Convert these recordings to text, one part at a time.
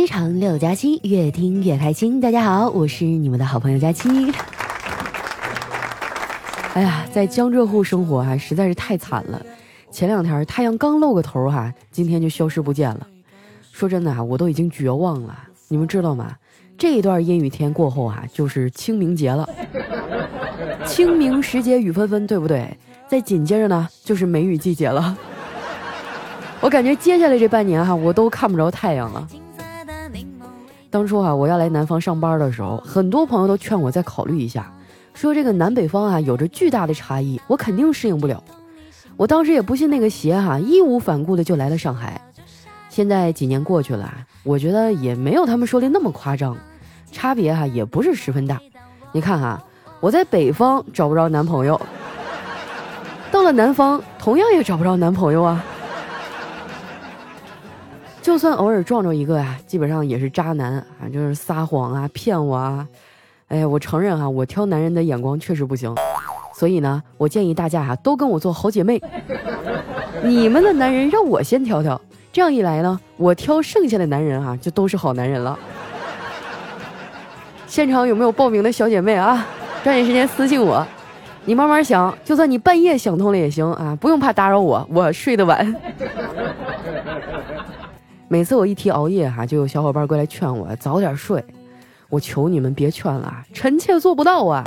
非常六加七，越听越开心。大家好，我是你们的好朋友佳期。哎呀，在江浙沪生活啊，实在是太惨了。前两天太阳刚露个头哈，今天就消失不见了。说真的啊，我都已经绝望了。你们知道吗？这一段阴雨天过后啊，就是清明节了。清明时节雨纷纷，对不对？再紧接着呢，就是梅雨季节了。我感觉接下来这半年哈，我都看不着太阳了。当初啊，我要来南方上班的时候，很多朋友都劝我再考虑一下，说这个南北方啊有着巨大的差异，我肯定适应不了。我当时也不信那个邪哈，义无反顾的就来了上海。现在几年过去了，我觉得也没有他们说的那么夸张，差别哈也不是十分大。你看哈，我在北方找不着男朋友，到了南方同样也找不着男朋友啊。就算偶尔撞着一个呀，基本上也是渣男啊，就是撒谎啊、骗我啊。哎呀，我承认哈，我挑男人的眼光确实不行。所以呢，我建议大家哈，都跟我做好姐妹。你们的男人让我先挑挑，这样一来呢，我挑剩下的男人哈，就都是好男人了。现场有没有报名的小姐妹啊？抓紧时间私信我。你慢慢想，就算你半夜想通了也行啊，不用怕打扰我，我睡得晚。每次我一提熬夜哈，就有小伙伴过来劝我早点睡。我求你们别劝了，臣妾做不到啊。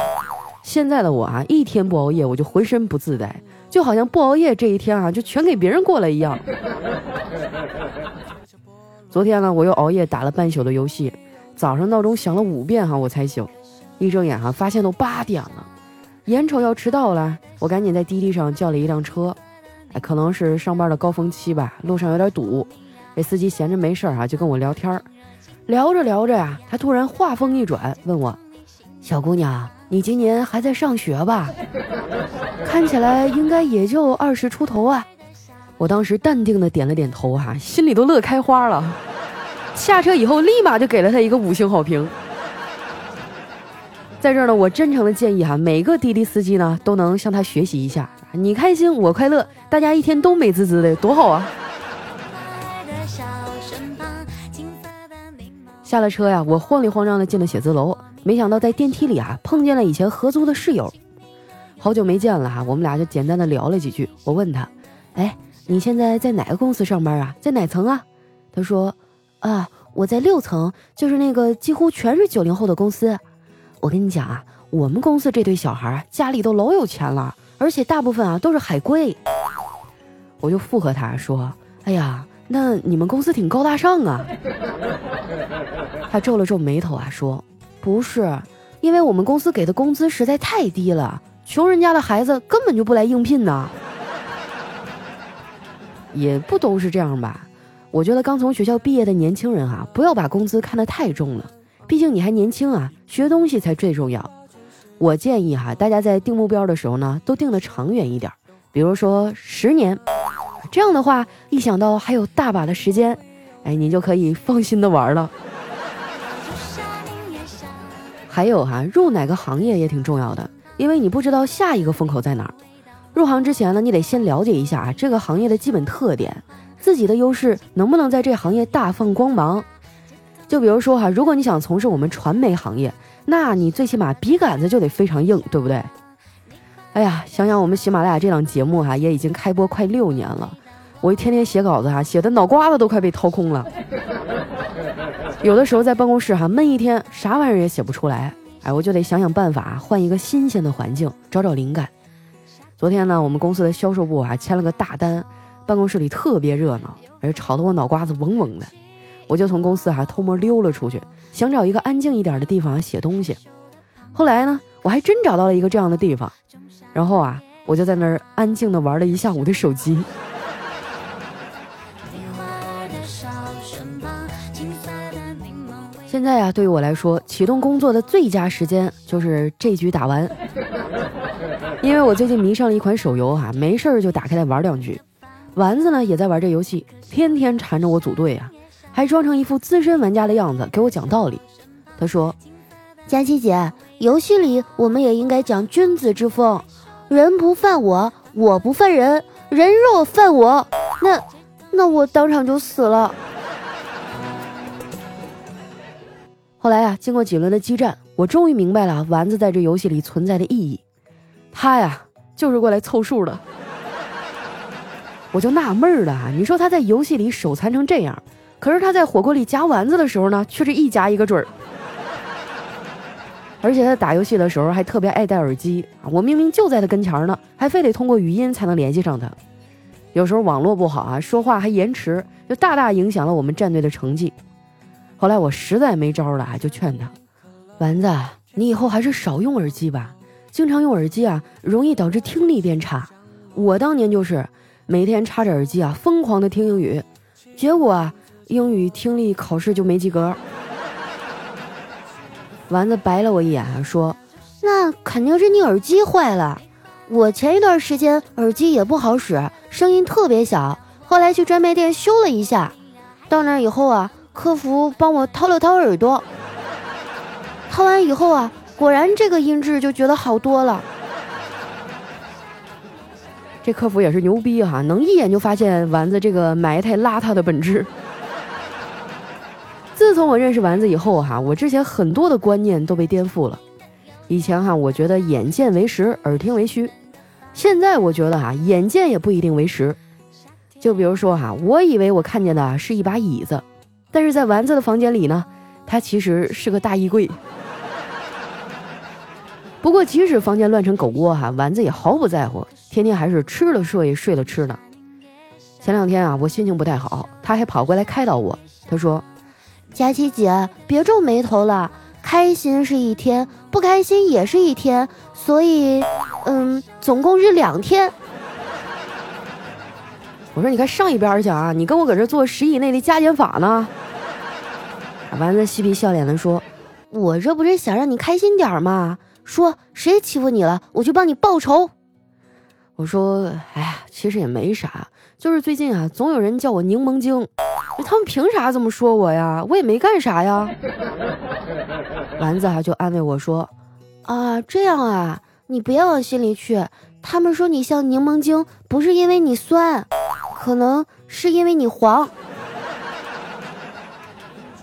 现在的我啊，一天不熬夜我就浑身不自在，就好像不熬夜这一天啊，就全给别人过了一样。昨天呢，我又熬夜打了半宿的游戏，早上闹钟响了五遍哈，我才醒。一睁眼哈，发现都八点了，眼瞅要迟到了，我赶紧在滴滴上叫了一辆车。哎，可能是上班的高峰期吧，路上有点堵。这司机闲着没事儿啊，就跟我聊天儿，聊着聊着呀，他突然话锋一转，问我：“小姑娘，你今年还在上学吧？看起来应该也就二十出头啊。”我当时淡定的点了点头，哈，心里都乐开花了。下车以后，立马就给了他一个五星好评。在这儿呢，我真诚的建议哈，每个滴滴司机呢都能向他学习一下，你开心我快乐，大家一天都美滋滋的，多好啊！下了车呀，我慌里慌张的进了写字楼，没想到在电梯里啊碰见了以前合租的室友，好久没见了哈，我们俩就简单的聊了几句。我问他，哎，你现在在哪个公司上班啊？在哪层啊？他说，啊，我在六层，就是那个几乎全是九零后的公司。我跟你讲啊，我们公司这堆小孩家里都老有钱了，而且大部分啊都是海归。我就附和他说，哎呀。那你们公司挺高大上啊！他皱了皱眉头啊，说：“不是，因为我们公司给的工资实在太低了，穷人家的孩子根本就不来应聘呢。”也不都是这样吧？我觉得刚从学校毕业的年轻人啊，不要把工资看得太重了，毕竟你还年轻啊，学东西才最重要。我建议哈，大家在定目标的时候呢，都定的长远一点，比如说十年。这样的话，一想到还有大把的时间，哎，你就可以放心的玩了。还有哈，入哪个行业也挺重要的，因为你不知道下一个风口在哪儿。入行之前呢，你得先了解一下啊这个行业的基本特点，自己的优势能不能在这行业大放光芒。就比如说哈，如果你想从事我们传媒行业，那你最起码笔杆子就得非常硬，对不对？哎呀，想想我们喜马拉雅这档节目哈，也已经开播快六年了。我一天天写稿子哈，写的脑瓜子都快被掏空了。有的时候在办公室哈闷一天，啥玩意儿也写不出来。哎，我就得想想办法，换一个新鲜的环境，找找灵感。昨天呢，我们公司的销售部啊签了个大单，办公室里特别热闹，而吵得我脑瓜子嗡嗡的。我就从公司哈偷摸溜了出去，想找一个安静一点的地方写东西。后来呢，我还真找到了一个这样的地方，然后啊，我就在那儿安静的玩了一下午的手机。现在呀，对于我来说，启动工作的最佳时间就是这局打完，因为我最近迷上了一款手游哈，没事儿就打开来玩两局。丸子呢也在玩这游戏，天天缠着我组队啊，还装成一副资深玩家的样子给我讲道理。他说：“佳琪姐，游戏里我们也应该讲君子之风，人不犯我，我不犯人，人若犯我，那那我当场就死了。”后来啊，经过几轮的激战，我终于明白了丸子在这游戏里存在的意义。他呀，就是过来凑数的。我就纳闷了，你说他在游戏里手残成这样，可是他在火锅里夹丸子的时候呢，却是一夹一个准儿。而且他打游戏的时候还特别爱戴耳机啊，我明明就在他跟前呢，还非得通过语音才能联系上他。有时候网络不好啊，说话还延迟，就大大影响了我们战队的成绩。后来我实在没招了啊，就劝他：“丸子，你以后还是少用耳机吧。经常用耳机啊，容易导致听力变差。我当年就是每天插着耳机啊，疯狂的听英语，结果啊，英语听力考试就没及格。”丸子白了我一眼，说：“那肯定是你耳机坏了。我前一段时间耳机也不好使，声音特别小，后来去专卖店修了一下，到那以后啊。”客服帮我掏了掏耳朵，掏完以后啊，果然这个音质就觉得好多了。这客服也是牛逼哈，能一眼就发现丸子这个埋汰邋遢的本质。自从我认识丸子以后哈，我之前很多的观念都被颠覆了。以前哈，我觉得眼见为实，耳听为虚，现在我觉得哈，眼见也不一定为实。就比如说哈，我以为我看见的是一把椅子。但是在丸子的房间里呢，它其实是个大衣柜。不过即使房间乱成狗窝哈，丸子也毫不在乎，天天还是吃了睡，睡了吃呢。前两天啊，我心情不太好，他还跑过来开导我。他说：“佳琪姐，别皱眉头了，开心是一天，不开心也是一天，所以，嗯，总共是两天。”我说：“你快上一边去啊！你跟我搁这做十以内的加减法呢。”丸子嬉皮笑脸的说：“我这不是想让你开心点儿吗？说谁欺负你了，我去帮你报仇。”我说：“哎呀，其实也没啥，就是最近啊，总有人叫我柠檬精，他们凭啥这么说我呀？我也没干啥呀。”丸子啊就安慰我说：“啊，这样啊，你别往心里去。他们说你像柠檬精，不是因为你酸，可能是因为你黄。”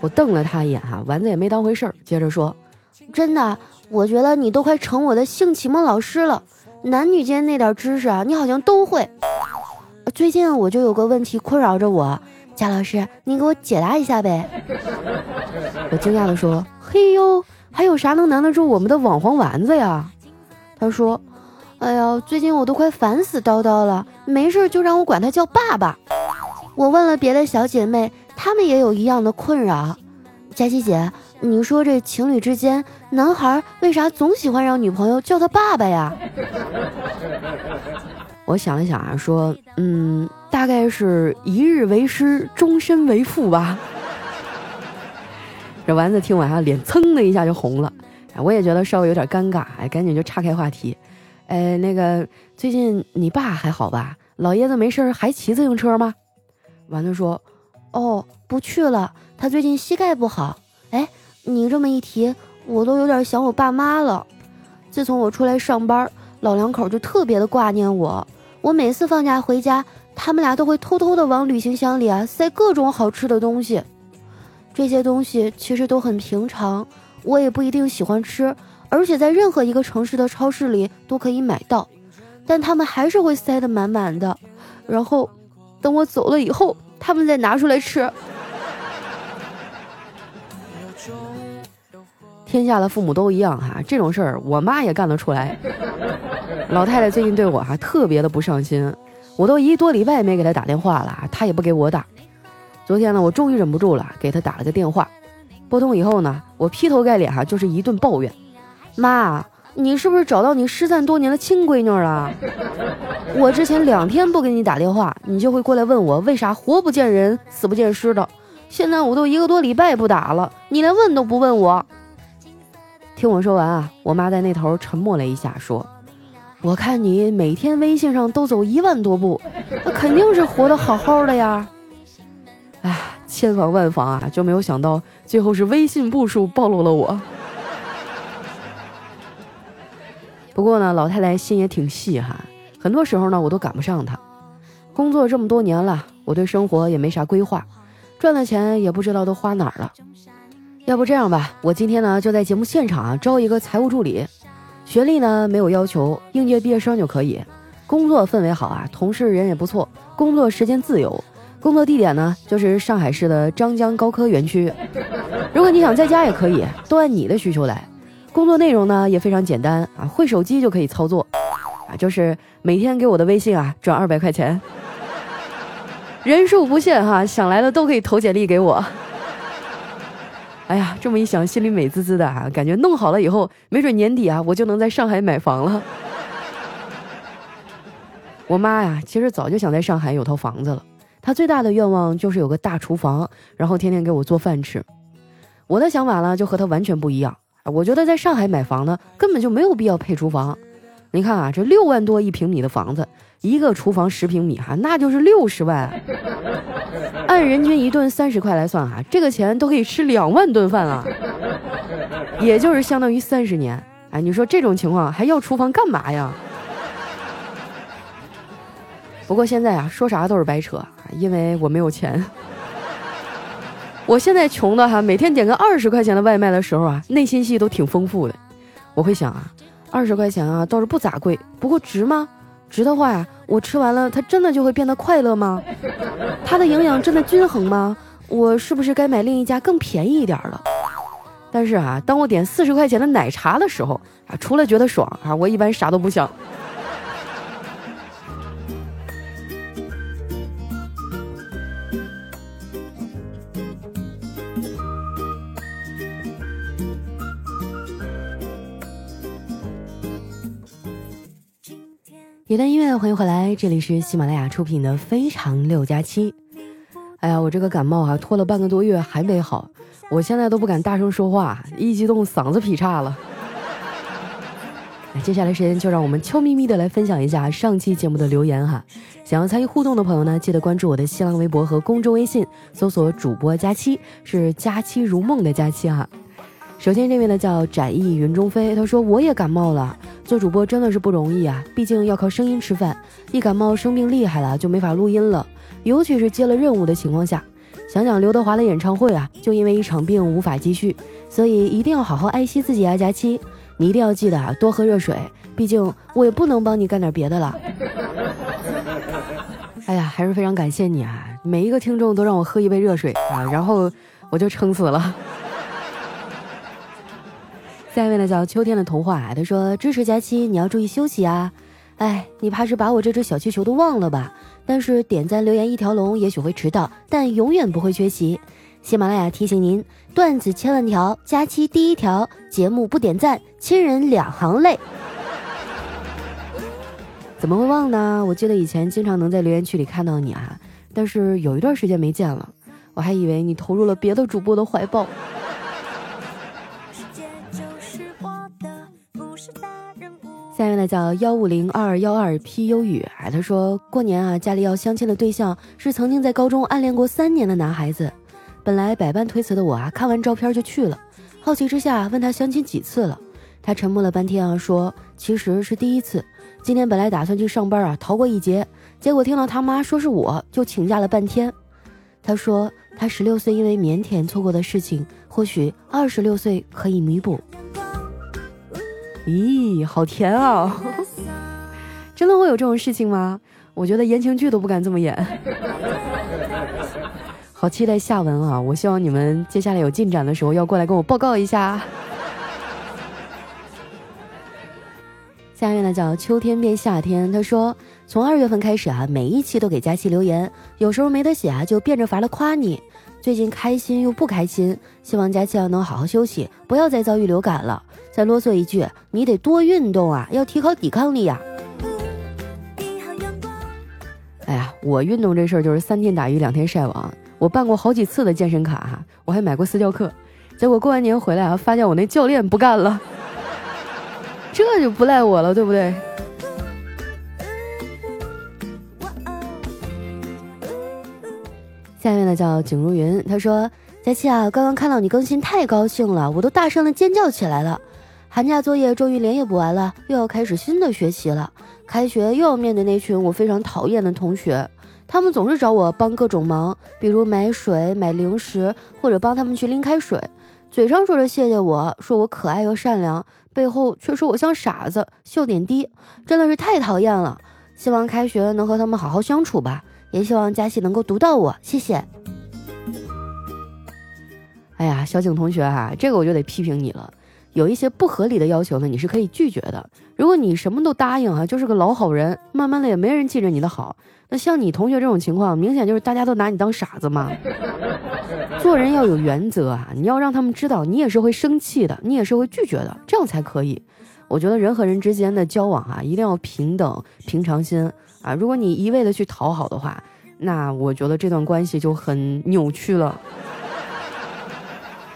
我瞪了他一眼，哈，丸子也没当回事儿，接着说：“真的，我觉得你都快成我的性启蒙老师了，男女间那点知识啊，你好像都会。最近我就有个问题困扰着我，贾老师，您给我解答一下呗。”我惊讶的说：“嘿呦，还有啥能难得住我们的网黄丸子呀？”他说：“哎呀，最近我都快烦死叨叨了，没事就让我管他叫爸爸。我问了别的小姐妹。”他们也有一样的困扰，佳琪姐，你说这情侣之间，男孩为啥总喜欢让女朋友叫他爸爸呀？我想了想啊，说，嗯，大概是一日为师，终身为父吧。这丸子听完啊，脸噌的一下就红了，我也觉得稍微有点尴尬，哎，赶紧就岔开话题，哎，那个最近你爸还好吧？老爷子没事还骑自行车吗？丸子说。哦，不去了。他最近膝盖不好。哎，你这么一提，我都有点想我爸妈了。自从我出来上班，老两口就特别的挂念我。我每次放假回家，他们俩都会偷偷的往旅行箱里啊塞各种好吃的东西。这些东西其实都很平常，我也不一定喜欢吃，而且在任何一个城市的超市里都可以买到。但他们还是会塞得满满的。然后，等我走了以后。他们再拿出来吃。天下的父母都一样哈，这种事儿我妈也干得出来。老太太最近对我还特别的不上心，我都一个多礼拜没给她打电话了，她也不给我打。昨天呢，我终于忍不住了，给她打了个电话。拨通以后呢，我劈头盖脸哈就是一顿抱怨：“妈。”你是不是找到你失散多年的亲闺女了？我之前两天不给你打电话，你就会过来问我为啥活不见人，死不见尸的。现在我都一个多礼拜不打了，你连问都不问我。听我说完啊，我妈在那头沉默了一下，说：“我看你每天微信上都走一万多步，那肯定是活得好好的呀。”哎，千防万防啊，就没有想到最后是微信步数暴露了我。不过呢，老太太心也挺细哈，很多时候呢，我都赶不上她。工作这么多年了，我对生活也没啥规划，赚的钱也不知道都花哪儿了。要不这样吧，我今天呢就在节目现场啊招一个财务助理，学历呢没有要求，应届毕业生就可以。工作氛围好啊，同事人也不错，工作时间自由，工作地点呢就是上海市的张江高科园区。如果你想在家也可以，都按你的需求来。工作内容呢也非常简单啊，会手机就可以操作啊，就是每天给我的微信啊转二百块钱，人数不限哈，想来的都可以投简历给我。哎呀，这么一想，心里美滋滋的啊！感觉弄好了以后，没准年底啊，我就能在上海买房了。我妈呀，其实早就想在上海有套房子了。她最大的愿望就是有个大厨房，然后天天给我做饭吃。我的想法呢，就和她完全不一样。我觉得在上海买房呢，根本就没有必要配厨房。你看啊，这六万多一平米的房子，一个厨房十平米哈，那就是六十万。按人均一顿三十块来算哈，这个钱都可以吃两万顿饭啊，也就是相当于三十年。哎，你说这种情况还要厨房干嘛呀？不过现在啊，说啥都是白扯，因为我没有钱。我现在穷的哈，每天点个二十块钱的外卖的时候啊，内心戏都挺丰富的。我会想啊。二十块钱啊，倒是不咋贵，不过值吗？值的话呀，我吃完了，它真的就会变得快乐吗？它的营养真的均衡吗？我是不是该买另一家更便宜一点的？但是啊，当我点四十块钱的奶茶的时候啊，除了觉得爽啊，我一般啥都不想。一段音乐，欢迎回来，这里是喜马拉雅出品的《非常六加七》。哎呀，我这个感冒啊，拖了半个多月还没好，我现在都不敢大声说话，一激动嗓子劈叉了。接下来时间就让我们悄咪咪的来分享一下上期节目的留言哈。想要参与互动的朋友呢，记得关注我的新浪微博和公众微信，搜索“主播佳期”，是“佳期如梦”的佳期哈。首先这位呢叫展翼云中飞，他说我也感冒了。做主播真的是不容易啊，毕竟要靠声音吃饭，一感冒生病厉害了就没法录音了，尤其是接了任务的情况下。想想刘德华的演唱会啊，就因为一场病无法继续，所以一定要好好爱惜自己啊，佳期，你一定要记得啊，多喝热水，毕竟我也不能帮你干点别的了。哎呀，还是非常感谢你啊，每一个听众都让我喝一杯热水啊，然后我就撑死了。下一位呢叫秋天的童话，他说支持佳期，你要注意休息啊。哎，你怕是把我这只小气球都忘了吧？但是点赞留言一条龙，也许会迟到，但永远不会缺席。喜马拉雅提醒您，段子千万条，佳期第一条，节目不点赞，亲人两行泪。怎么会忘呢？我记得以前经常能在留言区里看到你啊，但是有一段时间没见了，我还以为你投入了别的主播的怀抱。下面呢叫幺五零二幺二 P 优语，哎，他说过年啊，家里要相亲的对象是曾经在高中暗恋过三年的男孩子。本来百般推辞的我啊，看完照片就去了。好奇之下问他相亲几次了，他沉默了半天啊，说其实是第一次。今天本来打算去上班啊，逃过一劫，结果听到他妈说是我，就请假了半天。他说他十六岁因为腼腆错过的事情，或许二十六岁可以弥补。咦，好甜啊！真的会有这种事情吗？我觉得言情剧都不敢这么演。好期待下文啊！我希望你们接下来有进展的时候要过来跟我报告一下。下面呢叫秋天变夏天，他说从二月份开始啊，每一期都给佳期留言，有时候没得写啊，就变着法的夸你。最近开心又不开心，希望佳期要能好好休息，不要再遭遇流感了。再啰嗦一句，你得多运动啊，要提高抵抗力呀。哎呀，我运动这事儿就是三天打鱼两天晒网，我办过好几次的健身卡，我还买过私教课，结果过完年回来啊，发现我那教练不干了，这就不赖我了，对不对？下面呢叫景如云，他说：“佳期啊，刚刚看到你更新，太高兴了，我都大声的尖叫起来了。寒假作业终于连夜补完了，又要开始新的学习了。开学又要面对那群我非常讨厌的同学，他们总是找我帮各种忙，比如买水、买零食，或者帮他们去拎开水。嘴上说着谢谢我，说我可爱又善良，背后却说我像傻子，笑点低，真的是太讨厌了。希望开学能和他们好好相处吧，也希望佳琪能够读到我，谢谢。哎呀，小景同学哈，这个我就得批评你了。有一些不合理的要求呢，你是可以拒绝的。如果你什么都答应啊，就是个老好人，慢慢的也没人记着你的好。那像你同学这种情况，明显就是大家都拿你当傻子嘛。做人要有原则啊，你要让他们知道你也是会生气的，你也是会拒绝的，这样才可以。我觉得人和人之间的交往啊，一定要平等、平常心啊。如果你一味的去讨好的话，那我觉得这段关系就很扭曲了，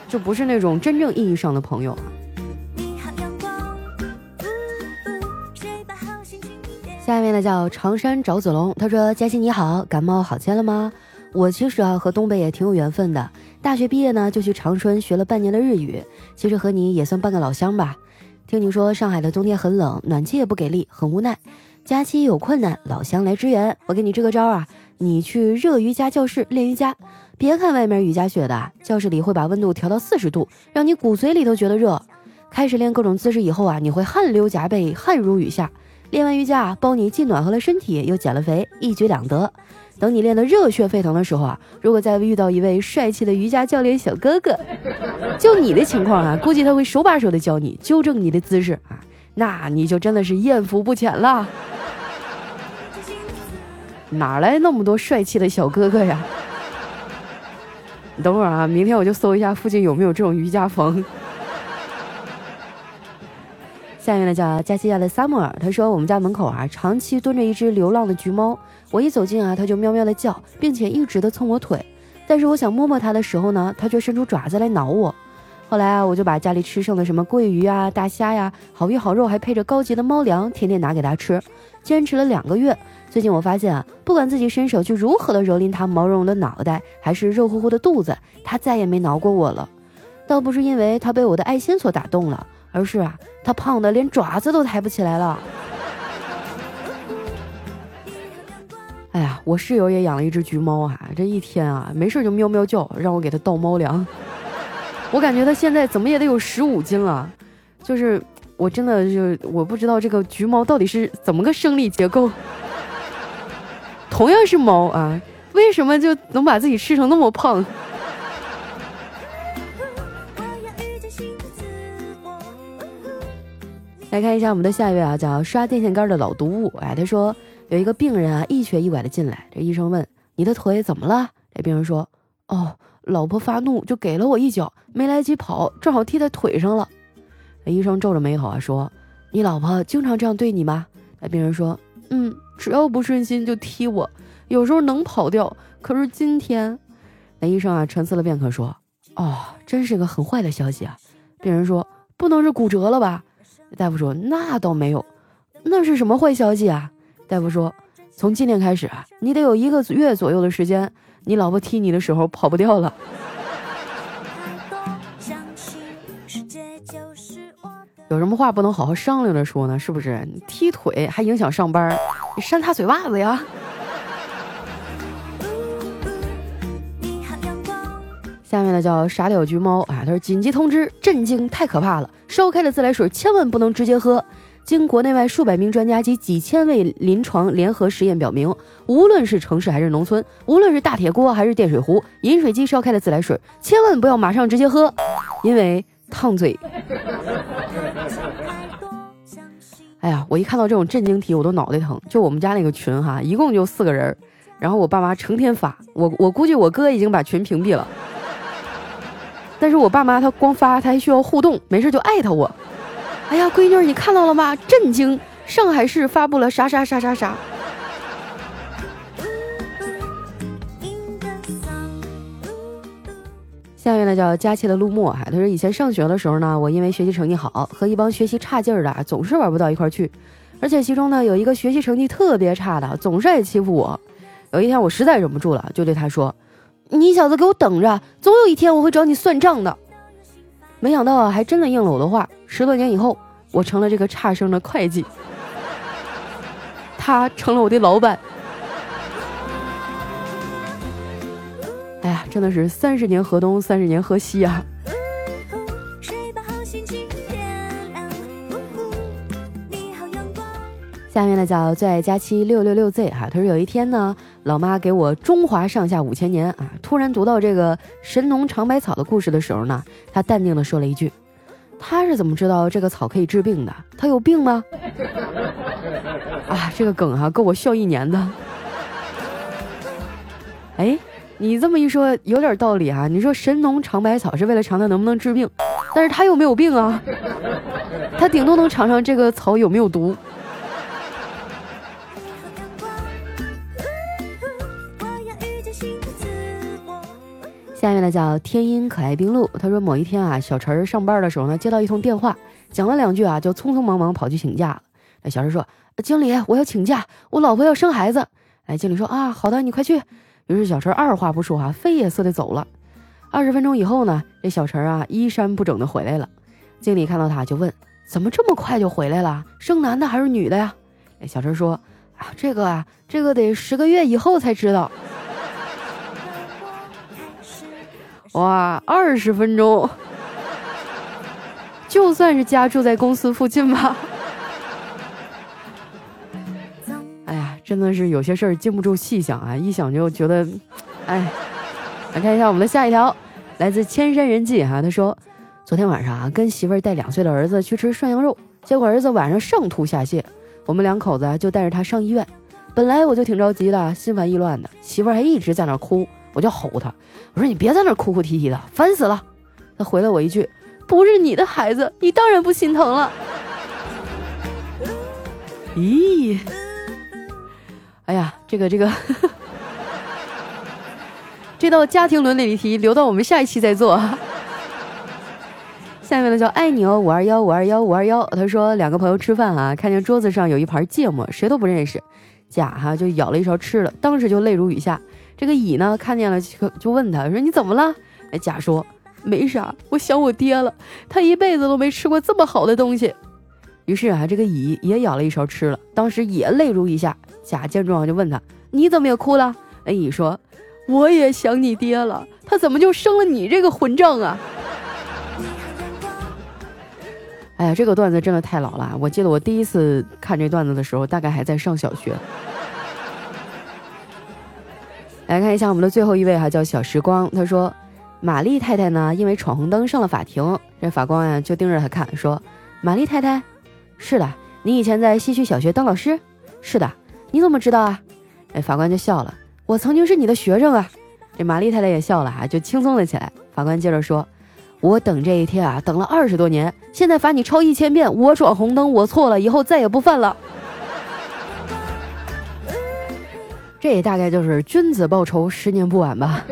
就不是那种真正意义上的朋友。下面呢叫长山找子龙，他说：“佳琪你好，感冒好些了吗？我其实啊和东北也挺有缘分的，大学毕业呢就去长春学了半年的日语，其实和你也算半个老乡吧。听你说上海的冬天很冷，暖气也不给力，很无奈。佳期有困难，老乡来支援。我给你支个招啊，你去热瑜伽教室练瑜伽，别看外面雨夹雪的，教室里会把温度调到四十度，让你骨髓里都觉得热。开始练各种姿势以后啊，你会汗流浃背，汗如雨下。”练完瑜伽，包你既暖和了身体，又减了肥，一举两得。等你练得热血沸腾的时候啊，如果再遇到一位帅气的瑜伽教练小哥哥，就你的情况啊，估计他会手把手的教你，纠正你的姿势啊，那你就真的是艳福不浅了。哪来那么多帅气的小哥哥呀？你等会儿啊，明天我就搜一下附近有没有这种瑜伽房。下面呢叫加西亚的萨姆尔，他说我们家门口啊长期蹲着一只流浪的橘猫，我一走近啊它就喵喵的叫，并且一直的蹭我腿，但是我想摸摸它的时候呢，它却伸出爪子来挠我。后来啊我就把家里吃剩的什么桂鱼啊、大虾呀、好鱼好肉，还配着高级的猫粮，天天拿给它吃，坚持了两个月。最近我发现啊，不管自己伸手去如何的蹂躏它毛茸茸的脑袋，还是肉乎乎的肚子，它再也没挠过我了。倒不是因为它被我的爱心所打动了。而是啊，它胖的连爪子都抬不起来了。哎呀，我室友也养了一只橘猫啊，这一天啊没事就喵喵叫，让我给它倒猫粮。我感觉它现在怎么也得有十五斤了，就是我真的就我不知道这个橘猫到底是怎么个生理结构。同样是猫啊，为什么就能把自己吃成那么胖？来看一下我们的下一位啊，叫刷电线杆的老毒物。哎，他说有一个病人啊，一瘸一拐的进来，这医生问你的腿怎么了？这病人说，哦，老婆发怒就给了我一脚，没来及跑，正好踢在腿上了。医生皱着眉头啊说，你老婆经常这样对你吗？那病人说，嗯，只要不顺心就踢我，有时候能跑掉，可是今天，那医生啊沉思了片刻说，哦，真是个很坏的消息啊。病人说，不能是骨折了吧？大夫说：“那倒没有，那是什么坏消息啊？”大夫说：“从今天开始啊，你得有一个月左右的时间，你老婆踢你的时候跑不掉了。”有什么话不能好好商量着说呢？是不是？你踢腿还影响上班，你扇他嘴巴子呀？下面呢叫傻屌橘猫啊，他说紧急通知，震惊，太可怕了！烧开的自来水千万不能直接喝。经国内外数百名专家及几千位临床联合实验表明，无论是城市还是农村，无论是大铁锅还是电水壶，饮水机烧开的自来水千万不要马上直接喝，因为烫嘴。哎呀，我一看到这种震惊题，我都脑袋疼。就我们家那个群哈，一共就四个人，然后我爸妈成天发，我我估计我哥已经把群屏蔽了。但是我爸妈他光发，他还需要互动，没事就艾特我。哎呀，闺女，你看到了吗？震惊！上海市发布了啥啥啥啥啥。下面呢叫佳期的陆墨哈，他说以前上学的时候呢，我因为学习成绩好，和一帮学习差劲儿的总是玩不到一块儿去，而且其中呢有一个学习成绩特别差的，总是爱欺负我。有一天我实在忍不住了，就对他说。你小子给我等着总有一天我会找你算账的。没想到啊还真的应了我的话。十多年以后我成了这个差生的会计。他成了我的老板。哎呀真的是三十年河东三十年河西啊。下面呢叫最爱佳期六六六 z 哈他说有一天呢老妈给我中华上下五千年啊突然读到这个神农尝百草的故事的时候呢，他淡定的说了一句：“他是怎么知道这个草可以治病的？他有病吗？” 啊，这个梗哈够我笑一年的。哎，你这么一说有点道理啊。你说神农尝百草是为了尝它能不能治病，但是他又没有病啊，他顶多能尝尝这个草有没有毒。下面呢叫天音可爱冰露，他说某一天啊，小陈上班的时候呢，接到一通电话，讲了两句啊，就匆匆忙忙跑去请假了。那小陈说：“经理，我要请假，我老婆要生孩子。”哎，经理说：“啊，好的，你快去。”于是小陈二话不说啊，飞也似的走了。二十分钟以后呢，这小陈啊衣衫不整的回来了。经理看到他就问：“怎么这么快就回来了？生男的还是女的呀？”哎，小陈说：“啊，这个啊，这个得十个月以后才知道。”哇，二十分钟，就算是家住在公司附近吧。哎呀，真的是有些事儿经不住细想啊，一想就觉得，哎。来看一下我们的下一条，来自千山人迹哈，他说，昨天晚上啊，跟媳妇儿带两岁的儿子去吃涮羊肉，结果儿子晚上上吐下泻，我们两口子就带着他上医院。本来我就挺着急的，心烦意乱的，媳妇儿还一直在那哭。我就吼他，我说你别在那哭哭啼啼的，烦死了。他回了我一句：“不是你的孩子，你当然不心疼了。”咦，哎呀，这个这个，这道家庭伦理题留到我们下一期再做。下面呢叫爱你哦五二幺五二幺五二幺，他说两个朋友吃饭啊，看见桌子上有一盘芥末，谁都不认识，甲哈就舀了一勺吃了，当时就泪如雨下。这个乙呢，看见了就问他说：“你怎么了？”哎，甲说：“没啥，我想我爹了，他一辈子都没吃过这么好的东西。”于是啊，这个乙也舀了一勺吃了，当时也泪如雨下。甲见状就问他：“你怎么也哭了？”哎，乙说：“我也想你爹了，他怎么就生了你这个混账啊？” 哎呀，这个段子真的太老了，我记得我第一次看这段子的时候，大概还在上小学。来看一下我们的最后一位哈，叫小时光。他说，玛丽太太呢，因为闯红灯上了法庭。这法官呀就盯着他看，说：“玛丽太太，是的，你以前在西区小学当老师？是的，你怎么知道啊？”哎，法官就笑了，我曾经是你的学生啊。这玛丽太太也笑了啊，就轻松了起来。法官接着说：“我等这一天啊，等了二十多年，现在罚你抄一千遍，我闯红灯，我错了，以后再也不犯了。”这大概就是君子报仇，十年不晚吧。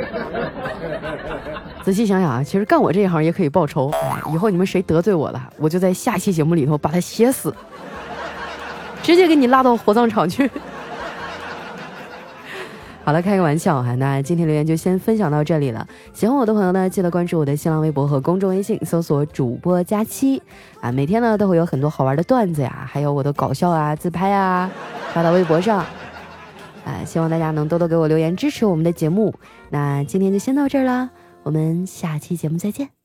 仔细想想啊，其实干我这一行也可以报仇。以后你们谁得罪我了，我就在下期节目里头把他写死，直接给你拉到火葬场去。好了，开个玩笑哈。那今天留言就先分享到这里了。喜欢我的朋友呢，记得关注我的新浪微博和公众微信，搜索主播佳期啊。每天呢都会有很多好玩的段子呀，还有我的搞笑啊、自拍啊，发到微博上。啊，希望大家能多多给我留言支持我们的节目。那今天就先到这儿啦，我们下期节目再见。